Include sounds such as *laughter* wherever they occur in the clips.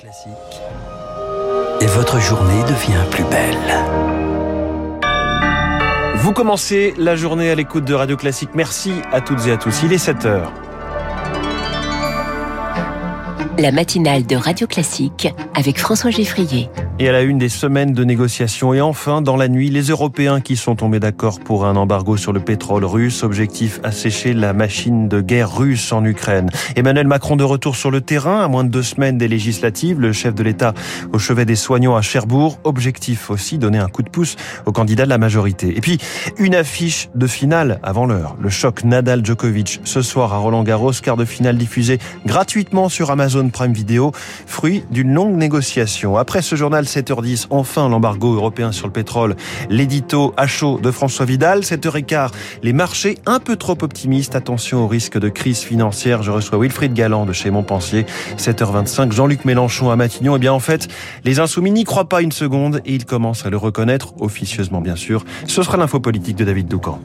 Classique. Et votre journée devient plus belle. Vous commencez la journée à l'écoute de Radio Classique. Merci à toutes et à tous. Il est 7 heures. La matinale de Radio Classique avec François Geffrier. Et à la une des semaines de négociations et enfin, dans la nuit, les Européens qui sont tombés d'accord pour un embargo sur le pétrole russe. Objectif assécher la machine de guerre russe en Ukraine. Emmanuel Macron de retour sur le terrain à moins de deux semaines des législatives. Le chef de l'État au chevet des soignants à Cherbourg. Objectif aussi donner un coup de pouce au candidat de la majorité. Et puis, une affiche de finale avant l'heure. Le choc Nadal-Djokovic ce soir à Roland-Garros. Quart de finale diffusé gratuitement sur Amazon Prime Video. Fruit d'une longue négociation. Après ce journal 7h10, enfin l'embargo européen sur le pétrole, l'édito à chaud de François Vidal. 7h15, les marchés un peu trop optimistes. Attention au risque de crise financière. Je reçois Wilfried Galland de chez Montpensier. 7h25, Jean-Luc Mélenchon à Matignon. Et eh bien en fait, les insoumis n'y croient pas une seconde et ils commencent à le reconnaître, officieusement bien sûr. Ce sera l'info politique de David Doucan.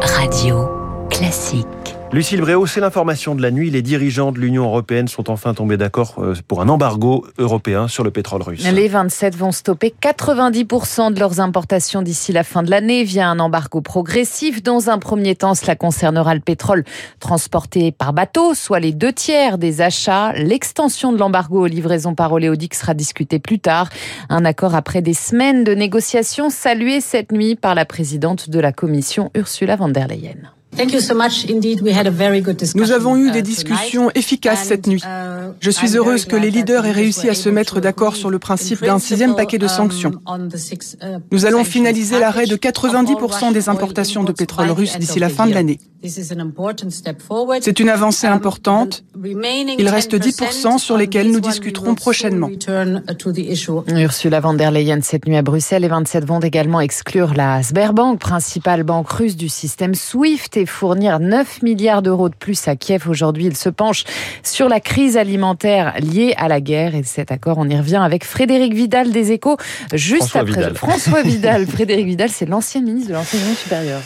Radio classique. Lucille Bréau, c'est l'information de la nuit. Les dirigeants de l'Union européenne sont enfin tombés d'accord euh, pour un embargo européen sur le pétrole russe. Les 27 vont stopper 90% de leurs importations d'ici la fin de l'année via un embargo progressif. Dans un premier temps, cela concernera le pétrole transporté par bateau, soit les deux tiers des achats. L'extension de l'embargo aux livraisons par oléoduc sera discutée plus tard. Un accord après des semaines de négociations salué cette nuit par la présidente de la Commission, Ursula von der Leyen. Nous avons eu des uh, discussions efficaces cette nuit. Uh, Je suis heureuse que les leaders aient réussi à se mettre d'accord sur le principe d'un sixième paquet de um, sanctions. Uh, Nous allons finaliser l'arrêt de 90% des importations de pétrole russe d'ici la fin de l'année. C'est une avancée um, importante. Il reste 10% sur lesquels nous discuterons prochainement. Ursula von der Leyen cette nuit à Bruxelles. Les 27 vont également exclure la Sberbank, principale banque russe du système SWIFT et fournir 9 milliards d'euros de plus à Kiev. Aujourd'hui, il se penche sur la crise alimentaire liée à la guerre et cet accord, on y revient avec Frédéric Vidal des Échos juste François après. Vidal. François Vidal. *laughs* Frédéric Vidal, c'est l'ancien ministre de l'enseignement supérieur,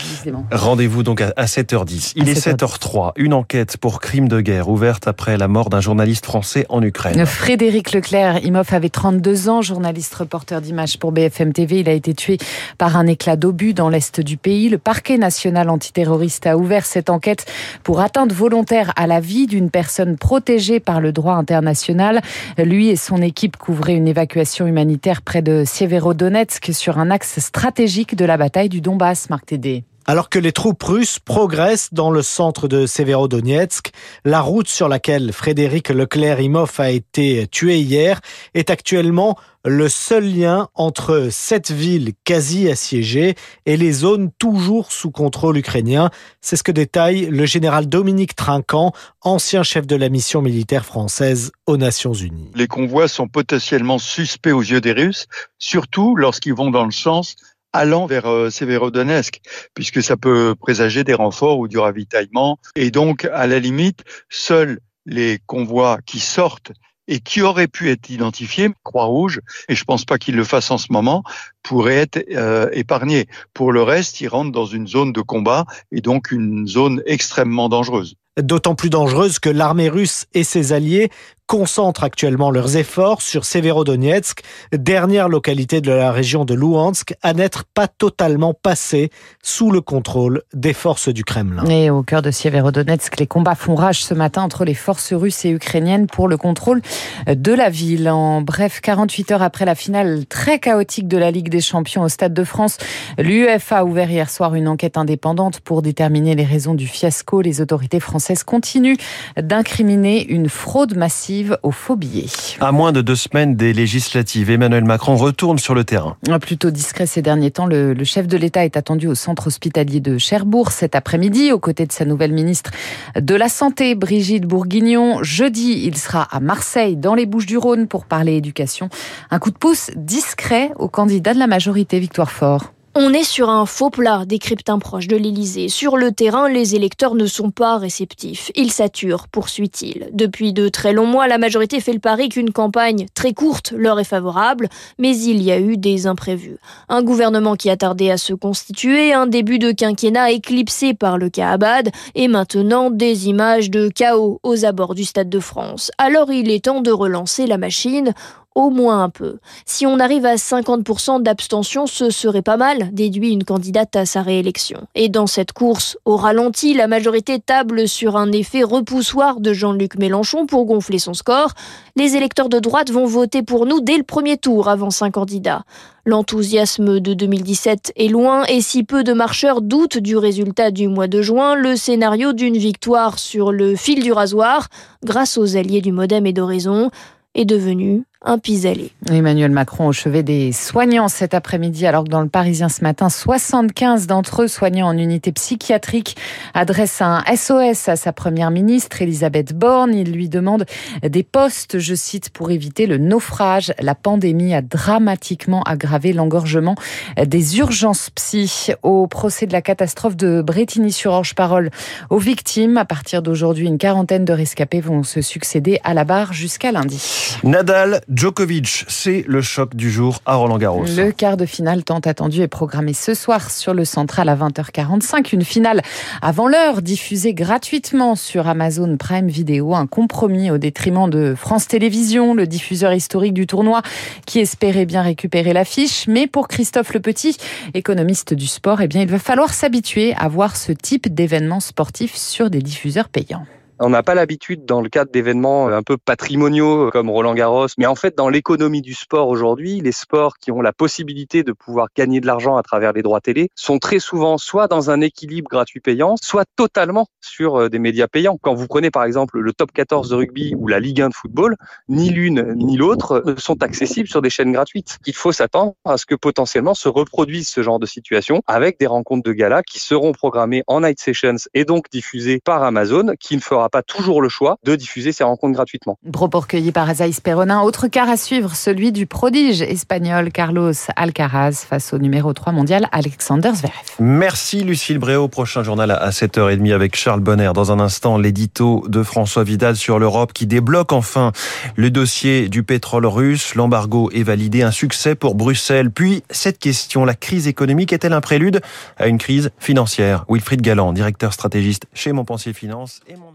Rendez-vous donc à 7h10. Il est 7h03. Une enquête pour crime de guerre ouverte après la mort d'un journaliste français en Ukraine. Frédéric Leclerc, Imhoff avait 32 ans, journaliste reporter d'images pour BFM TV. Il a été tué par un éclat d'obus dans l'est du pays. Le parquet national antiterroriste a ouvert cette enquête pour atteinte volontaire à la vie d'une personne protégée par le droit international. Lui et son équipe couvraient une évacuation humanitaire près de Sieverodonetsk sur un axe stratégique de la bataille du Donbass, Marc Tédé. Alors que les troupes russes progressent dans le centre de Severodonetsk, la route sur laquelle Frédéric Leclerc-Imhoff a été tué hier est actuellement le seul lien entre cette ville quasi assiégée et les zones toujours sous contrôle ukrainien. C'est ce que détaille le général Dominique Trinquant, ancien chef de la mission militaire française aux Nations Unies. Les convois sont potentiellement suspects aux yeux des Russes, surtout lorsqu'ils vont dans le sens allant vers euh, Severodonetsk, puisque ça peut présager des renforts ou du ravitaillement. Et donc, à la limite, seuls les convois qui sortent et qui auraient pu être identifiés, Croix-Rouge, et je pense pas qu'ils le fassent en ce moment, pourraient être euh, épargnés. Pour le reste, ils rentrent dans une zone de combat et donc une zone extrêmement dangereuse d'autant plus dangereuse que l'armée russe et ses alliés concentrent actuellement leurs efforts sur Severodonetsk, dernière localité de la région de Louhansk à n'être pas totalement passée sous le contrôle des forces du Kremlin. Et au cœur de Severodonetsk, les combats font rage ce matin entre les forces russes et ukrainiennes pour le contrôle de la ville. En bref, 48 heures après la finale très chaotique de la Ligue des Champions au Stade de France, l'UEFA a ouvert hier soir une enquête indépendante pour déterminer les raisons du fiasco. Les autorités françaises continuent d'incriminer une fraude massive au faux billets. À moins de deux semaines des législatives, Emmanuel Macron retourne sur le terrain. Plutôt discret ces derniers temps, le, le chef de l'État est attendu au centre hospitalier de Cherbourg cet après-midi, aux côtés de sa nouvelle ministre de la Santé, Brigitte Bourguignon. Jeudi, il sera à Marseille, dans les Bouches-du-Rhône, pour parler éducation. Un coup de pouce discret au candidat de la majorité, Victoire Fort. On est sur un faux plat, décrypte un proche de l'Élysée. Sur le terrain, les électeurs ne sont pas réceptifs. Ils saturent, poursuit-il. Depuis de très longs mois, la majorité fait le pari qu'une campagne très courte leur est favorable, mais il y a eu des imprévus. Un gouvernement qui a tardé à se constituer, un début de quinquennat éclipsé par le cas Abad, et maintenant des images de chaos aux abords du Stade de France. Alors il est temps de relancer la machine au moins un peu. Si on arrive à 50% d'abstention, ce serait pas mal, déduit une candidate à sa réélection. Et dans cette course au ralenti, la majorité table sur un effet repoussoir de Jean-Luc Mélenchon pour gonfler son score. Les électeurs de droite vont voter pour nous dès le premier tour avant un candidat. L'enthousiasme de 2017 est loin et si peu de marcheurs doutent du résultat du mois de juin, le scénario d'une victoire sur le fil du rasoir, grâce aux alliés du Modem et d'Horizon, est devenu un pis-aller. Emmanuel Macron au chevet des soignants cet après-midi, alors que dans le Parisien ce matin, 75 d'entre eux, soignants en unité psychiatrique, adressent un SOS à sa première ministre, Elisabeth Borne. Il lui demande des postes, je cite, pour éviter le naufrage. La pandémie a dramatiquement aggravé l'engorgement des urgences psy. Au procès de la catastrophe de Bretigny-sur-Orge, parole aux victimes. À partir d'aujourd'hui, une quarantaine de rescapés vont se succéder à la barre jusqu'à lundi. Nadal, Djokovic, c'est le choc du jour à Roland Garros. Le quart de finale tant attendu est programmé ce soir sur le Central à 20h45. Une finale avant l'heure diffusée gratuitement sur Amazon Prime Video. Un compromis au détriment de France Télévisions, le diffuseur historique du tournoi qui espérait bien récupérer l'affiche. Mais pour Christophe Le Petit, économiste du sport, eh bien, il va falloir s'habituer à voir ce type d'événements sportifs sur des diffuseurs payants. On n'a pas l'habitude dans le cadre d'événements un peu patrimoniaux comme Roland Garros, mais en fait dans l'économie du sport aujourd'hui, les sports qui ont la possibilité de pouvoir gagner de l'argent à travers les droits télé sont très souvent soit dans un équilibre gratuit-payant, soit totalement sur euh, des médias payants. Quand vous prenez par exemple le top 14 de rugby ou la Ligue 1 de football, ni l'une ni l'autre ne sont accessibles sur des chaînes gratuites. Il faut s'attendre à ce que potentiellement se reproduise ce genre de situation avec des rencontres de gala qui seront programmées en night sessions et donc diffusées par Amazon, qui ne fera pas toujours le choix de diffuser ces rencontres gratuitement. Propos recueillis par Azaïs Perronin. Autre quart à suivre, celui du prodige espagnol Carlos Alcaraz face au numéro 3 mondial Alexander Zverev. Merci Lucille Bréau. Prochain journal à 7h30 avec Charles Bonner. Dans un instant, l'édito de François Vidal sur l'Europe qui débloque enfin le dossier du pétrole russe. L'embargo est validé. Un succès pour Bruxelles. Puis, cette question, la crise économique est-elle un prélude à une crise financière? Wilfried Galland, directeur stratégiste chez Montpensier Finance et mon